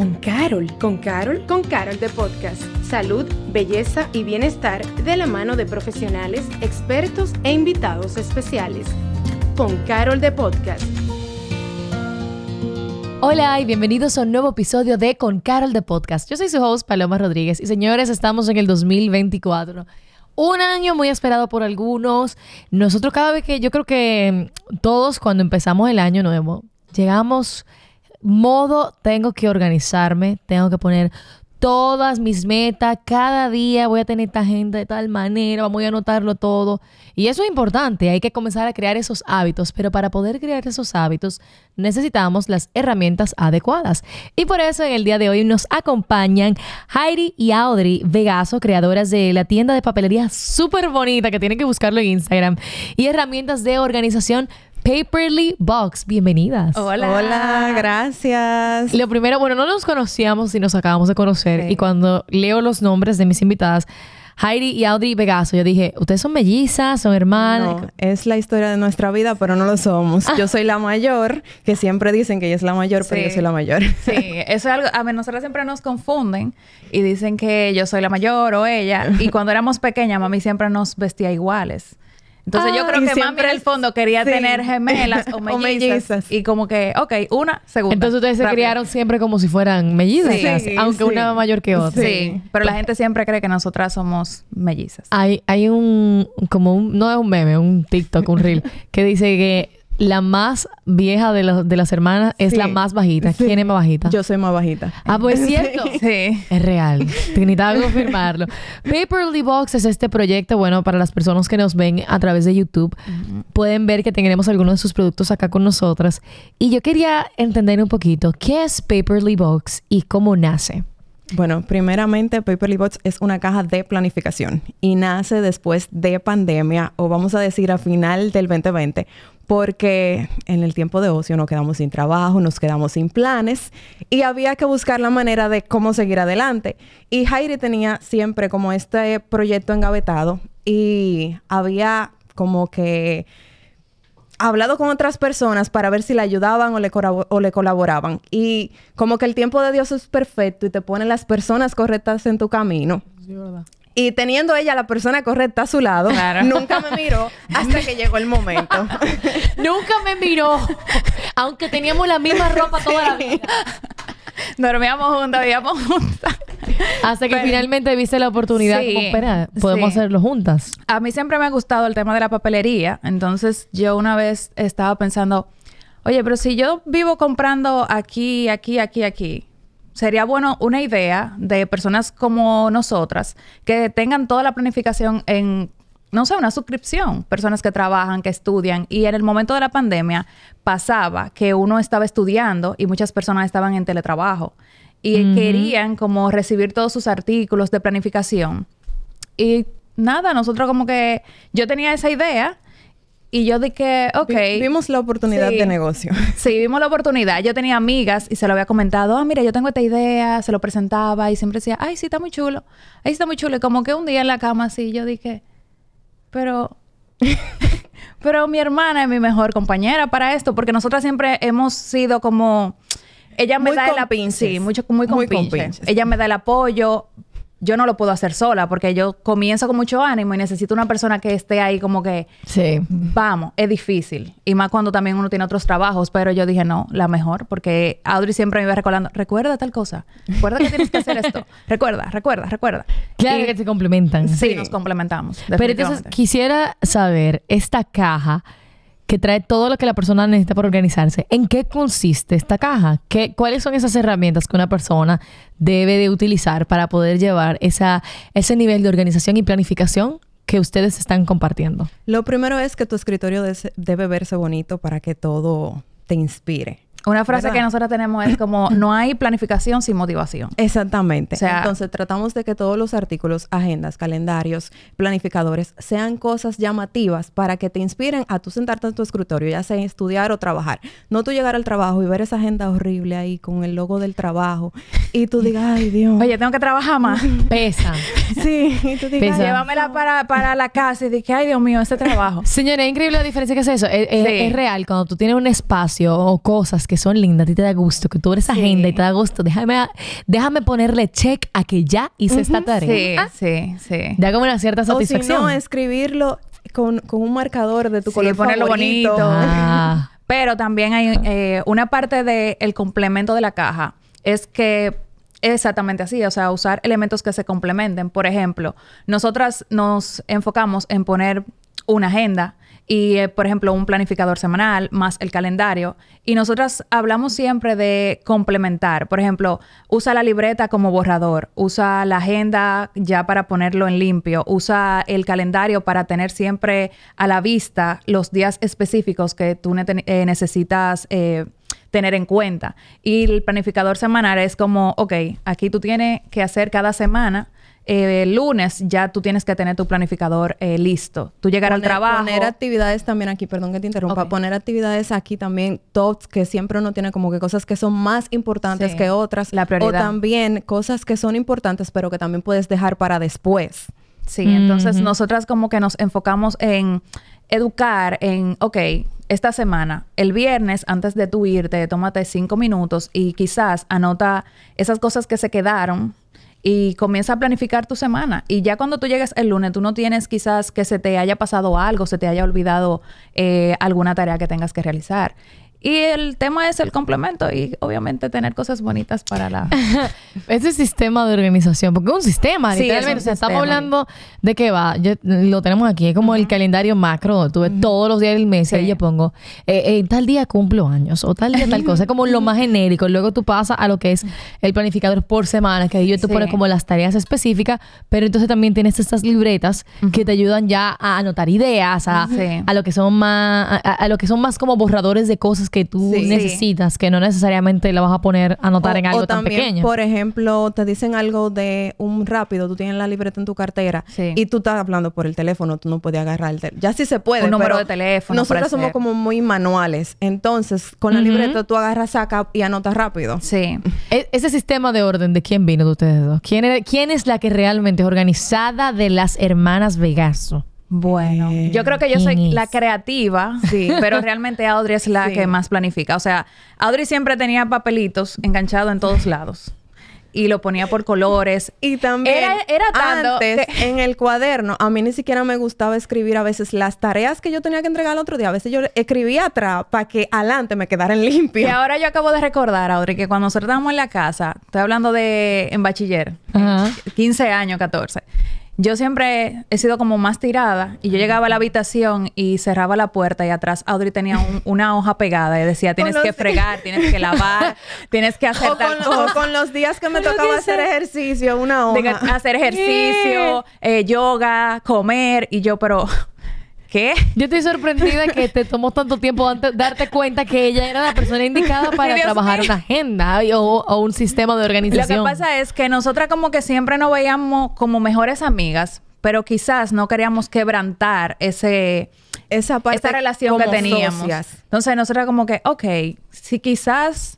con Carol. ¿Con Carol? Con Carol de Podcast. Salud, belleza y bienestar de la mano de profesionales, expertos e invitados especiales. Con Carol de Podcast. Hola y bienvenidos a un nuevo episodio de Con Carol de Podcast. Yo soy su host Paloma Rodríguez y señores, estamos en el 2024 un año muy esperado por algunos. Nosotros cada vez que yo creo que todos cuando empezamos el año nuevo, llegamos modo, tengo que organizarme, tengo que poner todas mis metas, cada día voy a tener esta agenda de tal manera, voy a anotarlo todo. Y eso es importante, hay que comenzar a crear esos hábitos, pero para poder crear esos hábitos necesitamos las herramientas adecuadas. Y por eso en el día de hoy nos acompañan Heidi y Audrey Vegaso, creadoras de la tienda de papelería súper bonita que tienen que buscarlo en Instagram, y herramientas de organización Paperly Box. Bienvenidas. Hola. Hola, gracias. Lo primero, bueno, no nos conocíamos y nos acabamos de conocer. Y cuando leo los nombres de mis invitadas, Heidi y Audrey Vegaso, yo dije, ¿ustedes son mellizas? ¿Son hermanas? No, es la historia de nuestra vida, pero no lo somos. Yo soy la mayor, que siempre dicen que ella es la mayor, pero yo soy la mayor. Sí, eso es algo, a ver, nosotros siempre nos confunden y dicen que yo soy la mayor o ella. Y cuando éramos pequeñas, mami siempre nos vestía iguales. Entonces yo creo que mami en el fondo quería tener gemelas o mellizas, Y como que, ok, una, segunda. Entonces ustedes se criaron siempre como si fueran mellizas, aunque una mayor que otra. Sí, pero la gente siempre cree que nosotras somos mellizas. Hay, hay un, como un, no es un meme, un TikTok, un reel, que dice que la más vieja de, de las hermanas es la más bajita. ¿Quién es más bajita? Yo soy más bajita. Ah, pues es cierto. Sí. Es real. Necesitaba confirmarlo. Paperly Box es este proyecto, bueno, para las personas que nos ven a través de YouTube. Pueden ver que tenemos algunos de sus productos acá con nosotras. Y yo quería entender un poquito, ¿qué es Paperly Box y cómo nace? Bueno, primeramente Paperly Box es una caja de planificación y nace después de pandemia o vamos a decir a final del 2020 porque en el tiempo de ocio nos quedamos sin trabajo, nos quedamos sin planes y había que buscar la manera de cómo seguir adelante. Y Jairi tenía siempre como este proyecto engavetado y había como que hablado con otras personas para ver si le ayudaban o le, colaboraban. Y como que el tiempo de Dios es perfecto y te pone las personas correctas en tu camino. Sí, verdad. Y teniendo ella la persona correcta a su lado, nunca me miró hasta que llegó el momento. nunca me miró, aunque teníamos la misma ropa toda la vida. Dormíamos juntas, vivíamos juntas. Hasta que finalmente viste la oportunidad sí, podemos hacerlo juntas. A mí siempre me ha gustado el tema de la papelería. Entonces, yo una vez estaba pensando, oye, pero si yo vivo comprando aquí, aquí, aquí, aquí, sería bueno una idea de personas como nosotras que tengan toda la planificación en, no sé, una suscripción. Personas que trabajan, que estudian. Y en el momento de la pandemia pasaba que uno estaba estudiando y muchas personas estaban en teletrabajo. Y querían como recibir todos sus artículos de planificación. Y nada, nosotros como que yo tenía esa idea y yo dije, ok. Vimos la oportunidad de negocio. Sí, vimos la oportunidad. Yo tenía amigas y se lo había comentado. Ah, mira, yo tengo esta idea. Se lo presentaba y siempre decía, ay, sí, está muy chulo. Ay, está muy chulo. Y como que un día en la cama así, yo dije, pero... pero mi hermana es mi mejor compañera para esto. Porque nosotras siempre hemos sido como... Ella me da el... Sí, mucho, muy, muy Ella me da el apoyo yo no lo puedo hacer sola porque yo comienzo con mucho ánimo y necesito una persona que esté ahí como que, sí. vamos, es difícil. Y más cuando también uno tiene otros trabajos, pero yo dije, no, la mejor, porque Audrey siempre me iba recordando, recuerda tal cosa, recuerda que tienes que hacer esto, recuerda, recuerda, recuerda. Claro que se complementan. Sí, nos complementamos. Pero entonces quisiera saber, esta caja que trae todo lo que la persona necesita para organizarse. ¿En qué consiste esta caja? ¿Qué, ¿Cuáles son esas herramientas que una persona debe de utilizar para poder llevar esa, ese nivel de organización y planificación que ustedes están compartiendo? Lo primero es que tu escritorio debe verse bonito para que todo te inspire. Una frase que nosotros tenemos es como no hay planificación sin motivación. Exactamente. Entonces tratamos de que todos los artículos, agendas, calendarios, planificadores sean cosas llamativas para que te inspiren a tú sentarte en tu escritorio, ya sea estudiar o trabajar. No tú llegar al trabajo y ver esa agenda horrible ahí con el logo del trabajo y tú digas, ay Dios. Oye, tengo que trabajar más. Pesa. sí. Y tú digas, llévamela para, para la casa y dije, ay Dios mío, este trabajo. Señora, es increíble la diferencia que es eso. Es, es real cuando tú tienes un espacio o cosas que son lindas, a ti te da gusto, que tú eres esa Sí. agenda y te da gusto, déjame, déjame ponerle check a que ya hice esta tarea. Sí, sí, sí. Da como una cierta O si satisfacción. no, escribirlo con, con un marcador de tu Sí, color ponerlo favorito. bonito. Ah. Pero también hay eh, una parte del complemento de la caja. Es que es exactamente así, o sea, usar elementos que se complementen. Por ejemplo, nosotras nos enfocamos en poner una agenda y, eh, por ejemplo, un planificador semanal más el calendario. Y nosotras hablamos siempre de complementar. Por ejemplo, usa la libreta como borrador, usa la agenda ya para ponerlo en limpio, usa el calendario para tener siempre a la vista los días específicos que tú eh, necesitas. eh, tener en cuenta. Y el planificador semanal es como, ok, aquí tú tienes que hacer cada semana, eh, el lunes ya tú tienes que tener tu planificador eh, listo. Tú llegar al Poner- trabajo. Poner actividades también aquí, perdón que te interrumpa. Poner actividades aquí también, tops, que siempre uno tiene como que cosas que son más importantes Sí. que otras. La prioridad. O también cosas que son importantes, pero que también puedes dejar para después. Sí, entonces nosotras como que nos enfocamos en educar en, ok, esta semana, el viernes, antes de tú irte, tómate cinco minutos y quizás anota esas cosas que se quedaron y comienza a planificar tu semana. Y ya cuando tú llegues el lunes, tú no tienes quizás que se te haya pasado algo, se te haya olvidado eh, alguna tarea que tengas que realizar. Y el tema es el complemento y obviamente tener cosas bonitas para la... Ese sistema de organización, porque es un sistema, Sí, literalmente. es un o sea, estamos hablando de qué va. Yo, lo tenemos aquí, es como el calendario macro. Tú ves todos los días del mes y ahí Sí. yo pongo, eh, eh, tal día cumplo años o tal día tal cosa. Es como lo más genérico. Luego tú pasas a lo que es el planificador por semana, que ahí yo te Sí. pones como las tareas específicas, pero entonces también tienes estas libretas que te ayudan ya a anotar ideas, a, a lo que son más, a, a lo que son más como borradores de cosas que tú Sí. necesitas, que no necesariamente la vas a poner a anotar O- en algo o tan también, pequeño. Por ejemplo, te dicen algo de un rápido, tú tienes la libreta en tu cartera Sí. y tú estás hablando por el teléfono, tú no puedes agarrar el teléfono. Ya sí se puede. Un número pero de teléfono, Nosotros somos como muy manuales. Entonces, con la libreta tú agarras, saca y anotas rápido. Sí. E- ese sistema de orden, ¿de quién vino de ustedes dos? ¿Quién, era- quién es la que realmente es organizada de las hermanas Vegaso? Bueno, Eh, yo creo que yo ¿quién soy la creativa, Sí. pero realmente Audrey es la Sí. que más planifica. O sea, Audrey siempre tenía papelitos enganchados en todos lados y lo ponía por colores. Y también Era- era tanto antes que- en el cuaderno, a mí ni siquiera me gustaba escribir a veces las tareas que yo tenía que entregar el otro día. A veces yo escribía atrás para que adelante me quedaran Y limpias. ahora yo acabo de recordar, Audrey, que cuando nosotros estábamos en la casa, estoy hablando de en bachiller, Ajá. 15 años, 14. Yo siempre he sido como más tirada y yo llegaba a la habitación y cerraba la puerta y atrás Audrey tenía un- una hoja pegada y decía tienes que fregar, tienes que lavar, tienes que hacer O tal con, cosa. o con los días que me tocaba hacer ejercicio, una de hoja. hacer ejercicio, eh, yoga, comer y yo, pero ¿qué? Yo estoy sorprendida que te tomó tanto tiempo darte, darte cuenta que ella era la persona indicada para Dios trabajar mío. una agenda o, o un sistema de Lo que organización. pasa es que nosotras como que siempre nos veíamos como mejores amigas, pero quizás no queríamos quebrantar ese Esa parte esa relación que teníamos. socias. Entonces nosotras como que, ok, si quizás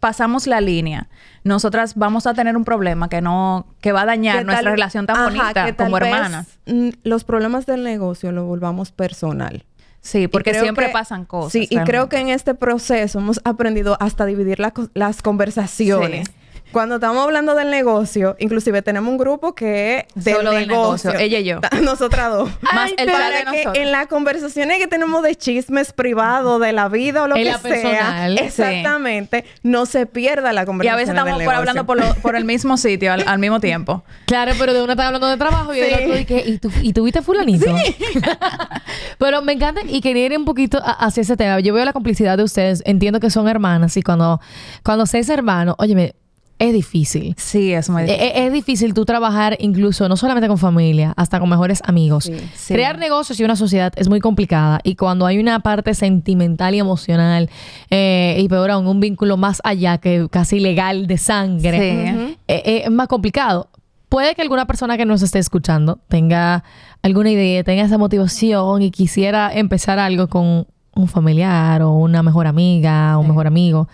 pasamos la línea, nosotras vamos a tener un problema que no, que va a dañar nuestra tal- relación tan Ajá, bonita que como hermanas. mm, los problemas del negocio lo volvamos personal. Sí, porque siempre que- pasan cosas. Sí, y creo que en este proceso hemos aprendido hasta dividir la las conversaciones. Sí. Cuando estamos hablando del negocio, inclusive tenemos un grupo que es del Solo del negocio. negocio, ella y yo. Nosotras dos. Más el para de que en las conversaciones que tenemos de chismes privados, de la vida o lo En que la sea, personal, sí. exactamente, no se pierda la Y conversación a veces estamos por hablando por, lo- por el mismo sitio al, al mismo tiempo. Claro, pero de una está hablando de trabajo y de Sí. otro que, ¿y tú, ¿y tú viste fulanito? pero me encanta y quería ir un poquito a- hacia ese tema. Yo veo la complicidad de ustedes, entiendo que son hermanas y cuando, cuando se es hermano, óyeme, es difícil. Sí, es muy E- e- Es, difícil tú trabajar incluso no solamente con familia, hasta con mejores amigos. Sí, sí. Crear negocios y una sociedad es muy complicada y cuando hay una parte sentimental y emocional eh, y peor aún un vínculo más allá que casi legal de sangre, Sí. eh, eh, es más complicado. Puede que alguna persona que nos esté escuchando tenga alguna idea, tenga esa motivación y quisiera empezar algo con un familiar o una mejor amiga o un mejor amigo.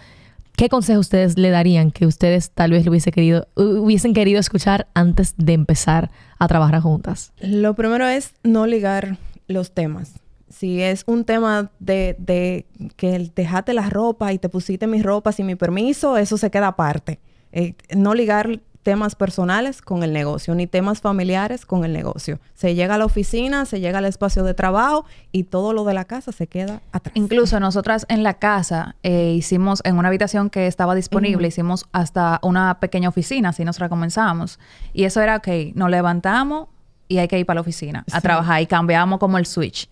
¿Qué consejo ustedes le darían que ustedes tal vez lo hubiese querido, hubiesen querido escuchar antes de empezar a trabajar juntas? Lo primero es no ligar los temas. Si es un tema de, de que dejaste la ropa y te pusiste mis ropas sin mi permiso, eso se queda aparte. Eh, no ligar temas personales con el negocio, ni temas familiares con el negocio. Se llega a la oficina, se llega al espacio de trabajo y todo lo de la casa se queda atrás. Incluso nosotras en la casa eh, hicimos, en una habitación que estaba disponible, hicimos hasta una pequeña oficina, así nosotros comenzamos. Y eso era, ok, nos levantamos y hay que ir para la oficina a trabajar y cambiamos como el switch.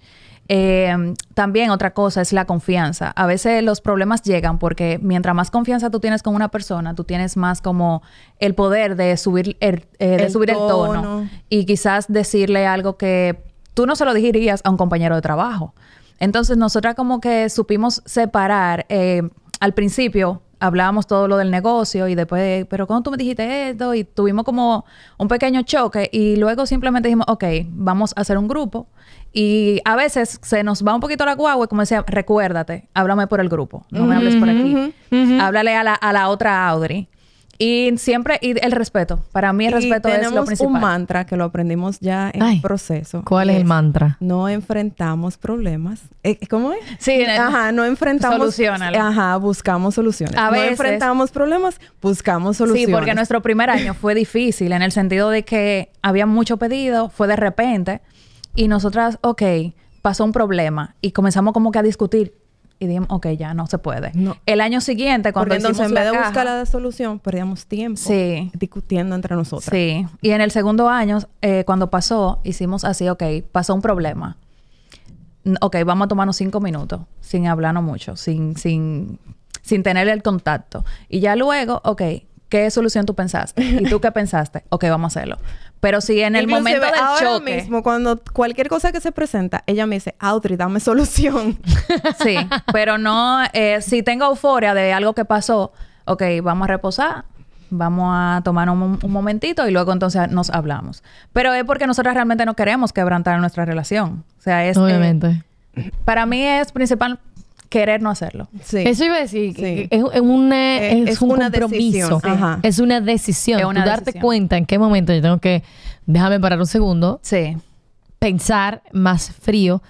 Eh, también otra cosa es la confianza. A veces los problemas llegan porque mientras más confianza tú tienes con una persona, tú tienes más como el poder de subir el, eh, de El subir el tono tono. y quizás decirle algo que tú no se lo dirías a un compañero de trabajo. Entonces, nosotras como que supimos separar. eh, al principio hablábamos todo lo del negocio y después, pero ¿cómo tú me dijiste esto? Y tuvimos como un pequeño choque y luego simplemente dijimos, ok, vamos a hacer un grupo. Y a veces se nos va un poquito la guagua y como decía, recuérdate, háblame por el grupo, no me hables por aquí. Háblale a la, a la otra Audrey. Y siempre, y el respeto. Para mí el Y respeto es lo principal. un mantra que lo aprendimos ya en Ay, el proceso. ¿Cuál es el mantra? No enfrentamos problemas. Eh, ¿Cómo es? Sí, Ajá, no enfrentamos... Soluciónalo. Ajá, buscamos soluciones. A no veces- enfrentamos problemas, buscamos soluciones. Sí, porque nuestro primer año fue difícil en el sentido de que había mucho pedido, fue de repente, y nosotras, ok, pasó un problema y comenzamos como que a discutir y dijimos, ok, ya no se puede. No. El año siguiente, cuando Porque entonces hicimos en vez la de caja- buscar la solución, perdíamos tiempo Sí. discutiendo entre nosotras. Sí, y en el segundo año, eh, cuando pasó, hicimos así, ok, pasó un problema. Ok, vamos a tomarnos cinco minutos, sin hablarnos mucho, sin, sin, sin tener el contacto. Y ya luego, ok, ¿qué solución tú pensaste? ¿Y tú qué pensaste? Ok, vamos a hacerlo. Pero si en el Inclusive, momento del ahora choque... mismo, cuando cualquier cosa que se presenta, ella me dice, Audrey, dame solución. Sí, pero no, eh, si tengo euforia de algo que pasó, ok, vamos a reposar, vamos a tomar un, un momentito y luego entonces nos hablamos. Pero es porque nosotros realmente no queremos quebrantar nuestra relación. O sea, es... eh, Obviamente. para mí es principal querer no hacerlo. Sí. Eso iba a decir, que- Sí. es, es una, es, es un una compromiso. decisión, sí. Ajá. Es una decisión. Es una Tú darte decisión. cuenta en qué momento yo tengo que, déjame parar un segundo, Sí. pensar más frío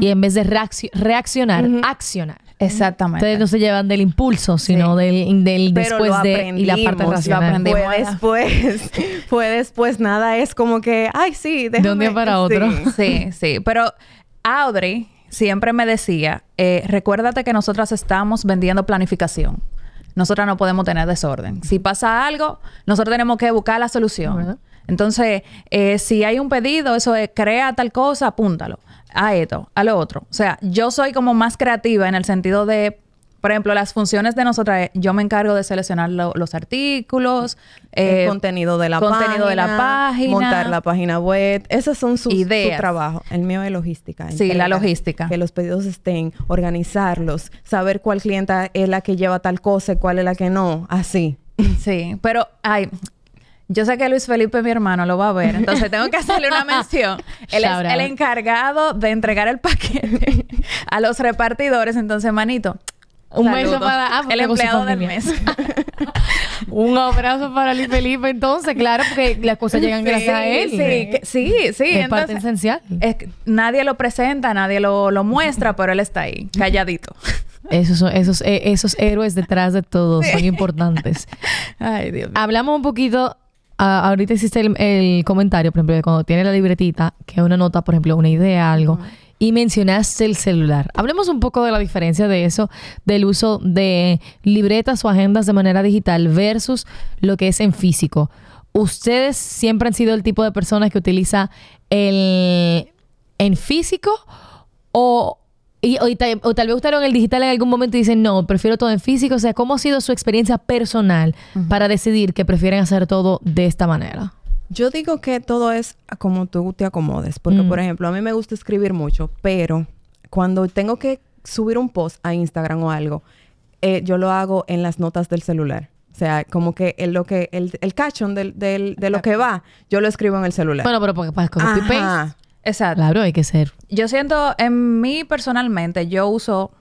y en vez de reacci- reaccionar, accionar. Exactamente. Ustedes no se llevan del impulso, sino del, del Pero después lo de y la parte lo racional. aprendimos. Fue después, fue después, nada es como que, ay, sí, déjame. un día para otro. Sí. Sí, sí. Pero Audrey siempre me decía, eh, recuérdate que nosotras estamos vendiendo planificación. Nosotras no podemos tener desorden. Si pasa algo, nosotros tenemos que buscar la solución. ¿Verdad? Entonces, eh, si hay un pedido, eso es crea tal cosa, apúntalo. A esto, a lo otro. O sea, yo soy como más creativa en el sentido de, por ejemplo, las funciones de nosotras, eh, yo me encargo de seleccionar lo- los artículos, eh, el contenido de la contenido página, de la página. montar la página web, esos son sus Ideas. su trabajo. El mío es logística. Sí, la logística. Que los pedidos estén, organizarlos, saber cuál clienta es la que lleva tal cosa y cuál es la que no, así. Sí, pero ay, yo sé que Luis Felipe, mi hermano, lo va a ver, entonces tengo que hacerle una mención. Él es el encargado de entregar el paquete a los repartidores, entonces, manito. Un beso para- ah, el empleado del mes. Un abrazo para Luis Felipe, entonces, claro, porque las cosas llegan gracias a él. Sí, que- sí, sí. Es parte esencial. es que nadie lo presenta, nadie lo, lo muestra, pero él está ahí, calladito. Esos, son- esos, eh, esos héroes detrás de todo son importantes. Ay, Dios mío. Hablamos un poquito, ah, ahorita hiciste el, el comentario, por ejemplo, de cuando tiene la libretita, que es una nota, por ejemplo, una idea, algo, y mencionaste el celular. Hablemos un poco de la diferencia de eso, del uso de libretas o agendas de manera digital versus lo que es en físico. ¿Ustedes siempre han sido el tipo de personas que utiliza el en físico o, y- o, y ta- o tal vez gustaron el digital en algún momento y dicen, no, prefiero todo en físico? O sea, ¿cómo ha sido su experiencia personal para decidir que prefieren hacer todo de esta manera? Yo digo que todo es como tú te acomodes, porque Mm. por ejemplo, a mí me gusta escribir mucho, pero cuando tengo que subir un post a Instagram o algo, eh, yo lo hago en las notas del celular. O sea, como que el, lo que el, el caption del, del- de lo que va, yo lo escribo en el celular. Bueno, pero porque para copy paste. Exacto. Claro, hay que ser. Yo siento, en mí personalmente, yo uso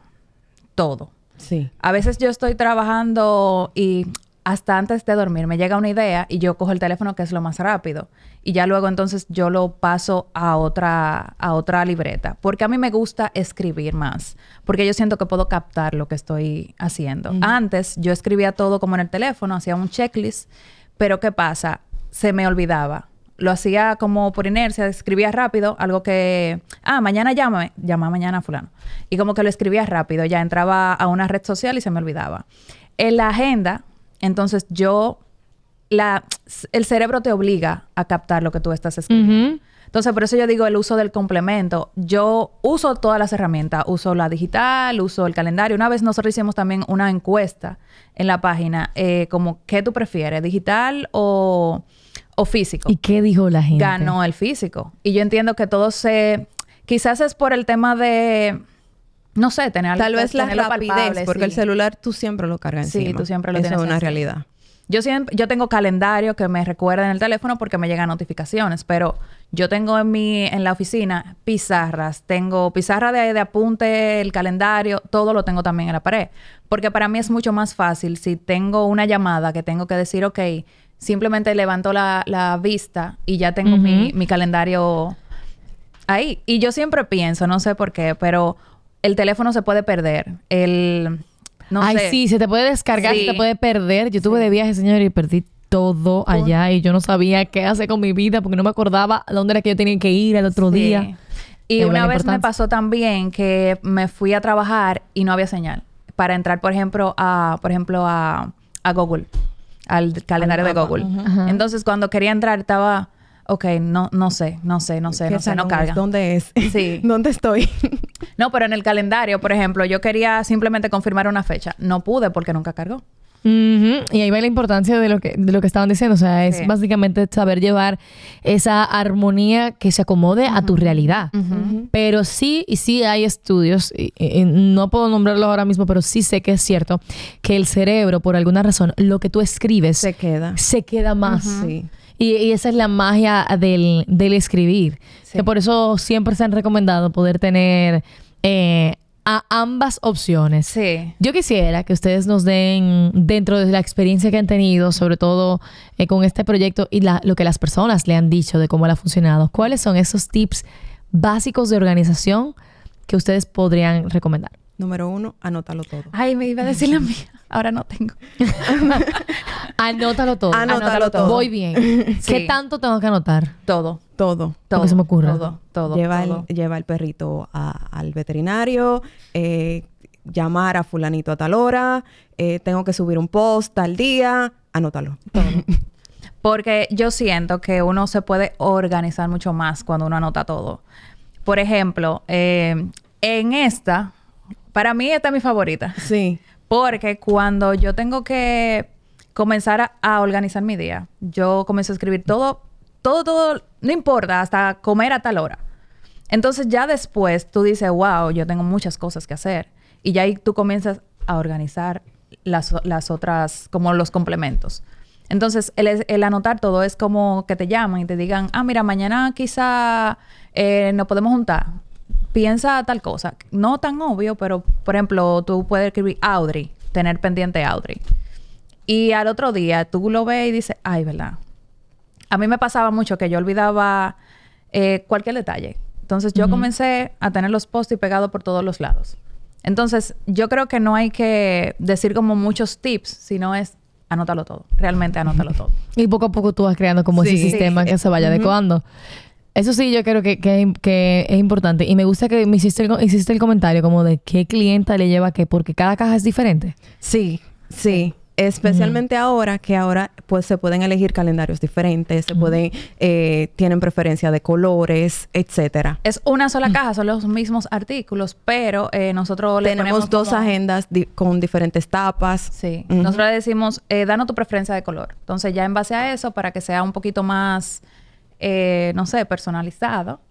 todo. Sí. A veces yo estoy trabajando y hasta antes de dormir me llega una idea y yo cojo el teléfono que es lo más rápido y ya luego entonces yo lo paso a otra a otra libreta porque a mí me gusta escribir más porque yo siento que puedo captar lo que estoy haciendo. Antes yo escribía todo como en el teléfono, hacía un checklist, pero ¿qué pasa? Se me olvidaba. Lo hacía como por inercia, escribía rápido, algo que, ah, mañana llámame, llama mañana a fulano. Y como que lo escribía rápido, ya entraba a una red social y se me olvidaba. En la agenda, entonces yo, la, el cerebro te obliga a captar lo que tú estás escribiendo. Entonces, por eso yo digo el uso del complemento. Yo uso todas las herramientas. Uso la digital, uso el calendario. Una vez nosotros hicimos también una encuesta en la página, eh, como, ¿qué tú prefieres? ¿Digital o, o físico? ¿Y qué dijo la gente? Ganó el físico. Y yo entiendo que todo se... Quizás es por el tema de... No sé, tener Tal vez la rapidez, palpable, porque sí. el celular tú siempre lo cargas Sí, encima. tú siempre lo Eso tienes es una encima. realidad. Yo siempre, yo tengo calendario que me recuerda en el teléfono porque me llegan notificaciones, pero yo tengo en mi, en la oficina pizarras, tengo pizarra de, de apunte, el calendario, todo lo tengo también en la pared. Porque para mí es mucho más fácil si tengo una llamada que tengo que decir, ok, simplemente levanto la, la vista y ya tengo mi, mi calendario ahí. Y yo siempre pienso, no sé por qué, pero el teléfono se puede perder. El, no Ay, sé. sí, se te puede descargar, Sí. se te puede perder. Yo estuve de viaje, señor, y perdí todo allá y yo no sabía qué hacer con mi vida porque no me acordaba a dónde era que yo tenía que ir al otro Sí. día. Y una vez me pasó también que me fui a trabajar y no había señal para entrar, por ejemplo, a, por ejemplo, a, a Google, al calendario de. Google. Entonces, cuando quería entrar, estaba, ok, no, no sé, no sé, no sé, ¿Qué no sé, no carga. ¿Dónde es? Sí. ¿Dónde estoy? No, pero en el calendario, por ejemplo, yo quería simplemente confirmar una fecha. No pude porque nunca cargó. Y ahí va la importancia de lo que de lo que estaban diciendo, o sea, es Sí. básicamente saber llevar esa armonía que se acomode a tu realidad. Pero sí y sí hay estudios, y- y no puedo nombrarlos ahora mismo, pero sí sé que es cierto que el cerebro por alguna razón lo que tú escribes Se queda. se queda más. Sí. Y, y esa es la magia del, del escribir. Sí. Que por eso siempre se han recomendado poder tener eh, a ambas opciones. Sí. Yo quisiera que ustedes nos den, dentro de la experiencia que han tenido, sobre todo eh, con este proyecto y la- lo que las personas le han dicho de cómo le ha funcionado, cuáles son esos tips básicos de organización que ustedes podrían recomendar. Número uno, anótalo todo. Ay, me iba a decir la mía. Ahora no tengo. Anótalo todo. Anótalo todo. Voy bien. Sí. ¿Qué tanto tengo que anotar? Todo. Todo. Todo. que se me ocurra. Todo. Todo. lleva, todo. El, lleva el perrito a- al veterinario, eh, llamar a fulanito a tal hora, eh, tengo que subir un post tal día, anótalo. Porque yo siento que uno se puede organizar mucho más cuando uno anota todo. Por ejemplo, eh, en esta, para mí esta es mi favorita. Sí. Porque cuando yo tengo que comenzar a, a organizar mi día, yo comienzo a escribir todo, todo, todo, no importa, hasta comer a tal hora. Entonces ya después tú dices, wow, yo tengo muchas cosas que hacer. Y ya ahí tú comienzas a organizar las, las otras, como los complementos. Entonces, el, el anotar todo es como que te llaman y te digan, ah, mira, mañana quizá eh, nos podemos juntar. Piensa tal cosa. No tan obvio, pero, por ejemplo, tú puedes escribir Audrey, tener pendiente Audrey. Y al otro día tú lo ves y dices, ay, ¿verdad? A mí me pasaba mucho que yo olvidaba eh, cualquier detalle. Entonces yo comencé a tener los post y pegados por todos los lados. Entonces yo creo que no hay que decir como muchos tips, sino es anótalo todo. Realmente anótalo todo. Y poco a poco tú vas creando como ese Sí. sistema que se vaya adecuando. Eso sí, yo creo que, que, que es importante. Y me gusta que me hiciste el, hiciste el comentario como de qué clienta le lleva qué, porque cada caja es diferente. Sí, sí. Especialmente ahora que ahora pues se pueden elegir calendarios diferentes, se pueden, eh, tienen preferencia de colores, etcétera. Es una sola caja, son los mismos artículos, pero eh, nosotros le Tenemos ponemos dos como- agendas di- con diferentes tapas. Sí, nosotros le decimos, eh, danos tu preferencia de color. Entonces, ya en base a eso, para que sea un poquito más, eh, no sé, personalizado,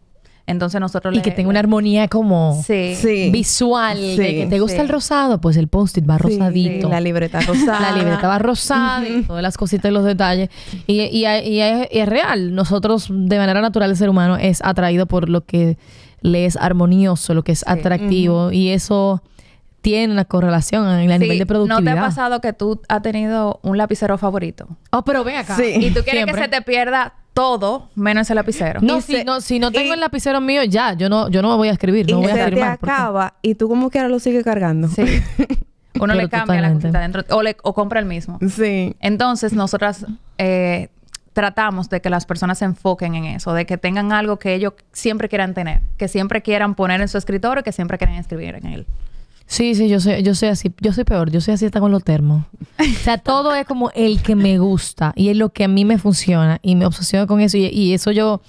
entonces nosotros Y le- que tenga una armonía como Sí. Sí. visual. de Sí. que te gusta Sí. el rosado, pues el post-it va Sí, rosadito. La libreta rosada. La libreta va rosada y todas las cositas y los detalles. Y, y- y es, y es real. Nosotros, de manera natural, el ser humano es atraído por lo que le es armonioso, lo que es atractivo. Y eso tiene una correlación en el Sí, nivel de ¿No productividad. te ha pasado que tú has tenido un lapicero favorito? Oh, pero ven acá. Sí. Y tú quieres Siempre. que se te pierda todo menos ese lapicero. No, si se- no, si no tengo y- el lapicero mío, ya, yo no, yo no me voy a escribir, no y voy a se te porque- acaba y tú como que ahora lo sigues cargando. Sí. Uno le cambia la cosita dentro o, le, o compra el mismo. Sí. Entonces, nosotras eh, tratamos de que las personas se enfoquen en eso, de que tengan algo que ellos siempre quieran tener, que siempre quieran poner en su escritorio, que siempre quieran escribir en él. Sí, sí, yo soy, yo soy así, yo soy peor, yo soy así hasta con los termos. O sea, todo es como el que me gusta y es lo que a mí me funciona y me obsesiono con eso y, y eso yo,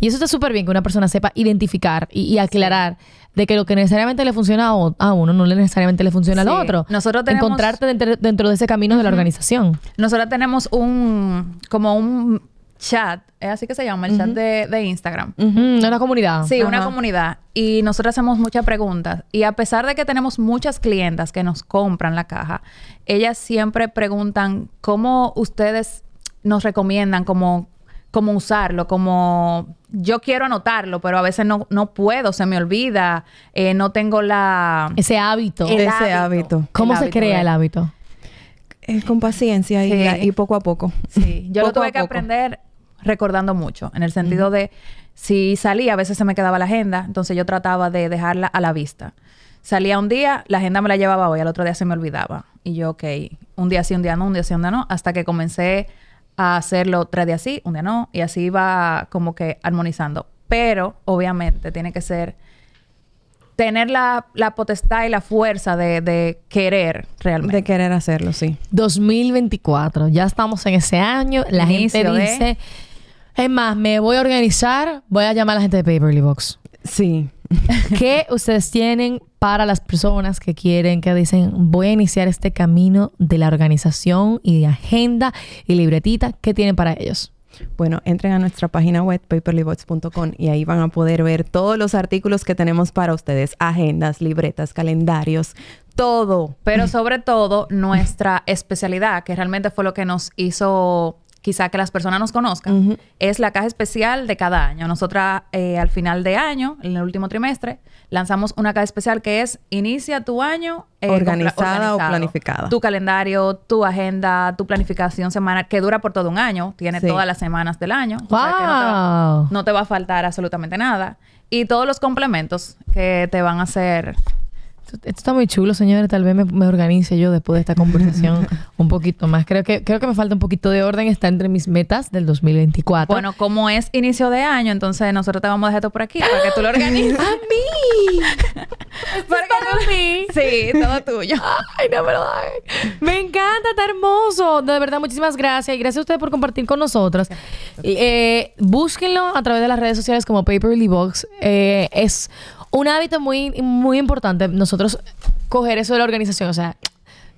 y eso está súper bien que una persona sepa identificar y, y aclarar de que lo que necesariamente le funciona a, uno no necesariamente le funciona Sí. al otro. Nosotros tenemos- Encontrarte dentro, dentro de ese camino de la organización. Nosotros tenemos un, como un chat, es así que se llama, el chat de, de Instagram. Mm, una comunidad. Sí, una comunidad. Y nosotros hacemos muchas preguntas. Y a pesar de que tenemos muchas clientas que nos compran la caja, ellas siempre preguntan cómo ustedes nos recomiendan cómo, cómo usarlo, como yo quiero anotarlo, pero a veces no, no puedo, se me olvida, eh, no tengo la... Ese hábito. el Ese hábito. ¿Cómo el se hábito crea de- el hábito? Eh, con paciencia y, Sí. y poco a poco. Sí, yo lo Poco tuve a que poco. aprender recordando mucho, en el sentido de si salía, a veces se me quedaba la agenda, entonces yo trataba de dejarla a la vista. Salía un día, la agenda me la llevaba hoy, al otro día se me olvidaba. Y yo, ok, un día sí, un día no, un día sí, un día no, hasta que comencé a hacerlo tres días sí, un día no, y así iba como que armonizando. Pero, obviamente, tiene que ser tener la, la potestad y la fuerza de, de querer realmente. De querer hacerlo, sí. 2024. Ya estamos en ese año. La Inicio gente de- dice, es más, me voy a organizar, voy a llamar a la gente de Paperly Box. Sí. ¿Qué ustedes tienen para las personas que quieren, que dicen, voy a iniciar este camino de la organización y de agenda y libretita? ¿Qué tienen para ellos? Bueno, entren a nuestra página web paperlybots.com y ahí van a poder ver todos los artículos que tenemos para ustedes. Agendas, libretas, calendarios, todo. Pero sobre todo nuestra especialidad, que realmente fue lo que nos hizo quizá que las personas nos conozcan, es la caja especial de cada año. Nosotras eh, al final de año, en el último trimestre, lanzamos una caja especial que es inicia tu año eh, Organizada o planificada. Tu calendario, tu agenda, tu planificación semanal, que dura por todo un año, tiene Sí. todas las semanas del año. O sea que no te va- ¡Wow! no te va a faltar absolutamente nada. Y todos los complementos que te van a hacer Esto, esto está muy chulo, señores. Tal vez me, me organice yo después de esta conversación un poquito más. Creo que, creo que me falta un poquito de orden. Está entre mis metas del 2024. Bueno, como es inicio de año, entonces nosotros te vamos a dejar esto por aquí para que tú lo organices. ¡A mí! para que tú... mí! Sí, todo tuyo. Ay, no me lo. Me encanta, está hermoso. De verdad, muchísimas gracias. Y gracias a ustedes por compartir con nosotros. Eh, búsquenlo a través de las redes sociales como Paperly Box. Eh, es un hábito muy, muy importante nosotros coger eso de la organización. O sea,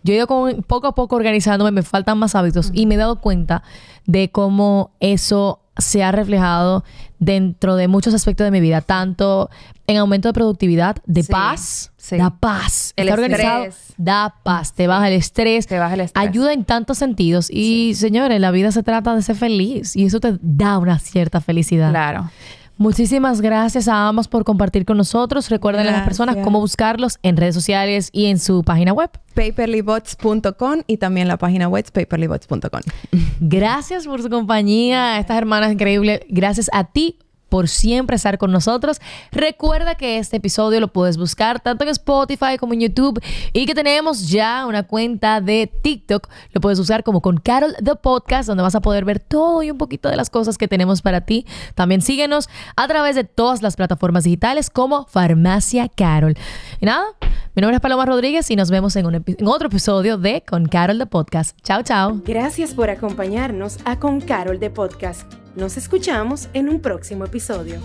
yo he ido con- poco a poco organizándome, me faltan más hábitos y me he dado cuenta de cómo eso se ha reflejado dentro de muchos aspectos de mi vida, tanto en aumento de productividad, de Sí, paz, sí. da paz. El Está organizado, estrés. da paz, te baja el estrés, Te baja el estrés. ayuda en tantos sentidos. Y señores, la vida se trata de ser feliz y eso te da una cierta felicidad. Claro. Muchísimas gracias a ambos por compartir con nosotros. Recuerden a las personas cómo buscarlos en redes sociales y en su página web. paperlybots.com y también la página web es paperlybots.com. Gracias por su compañía, estas hermanas increíbles. Gracias a ti por siempre estar con nosotros. Recuerda que este episodio lo puedes buscar tanto en Spotify como en YouTube y que tenemos ya una cuenta de TikTok. Lo puedes usar como con Carol The Podcast, donde vas a poder ver todo y un poquito de las cosas que tenemos para ti. También síguenos a través de todas las plataformas digitales como Farmacia Carol. Y nada, mi nombre es Paloma Rodríguez y nos vemos en, en otro episodio de Con Carol The Podcast. Chao, chao. Gracias por acompañarnos a Con Carol de Podcast. Nos escuchamos en un próximo episodio.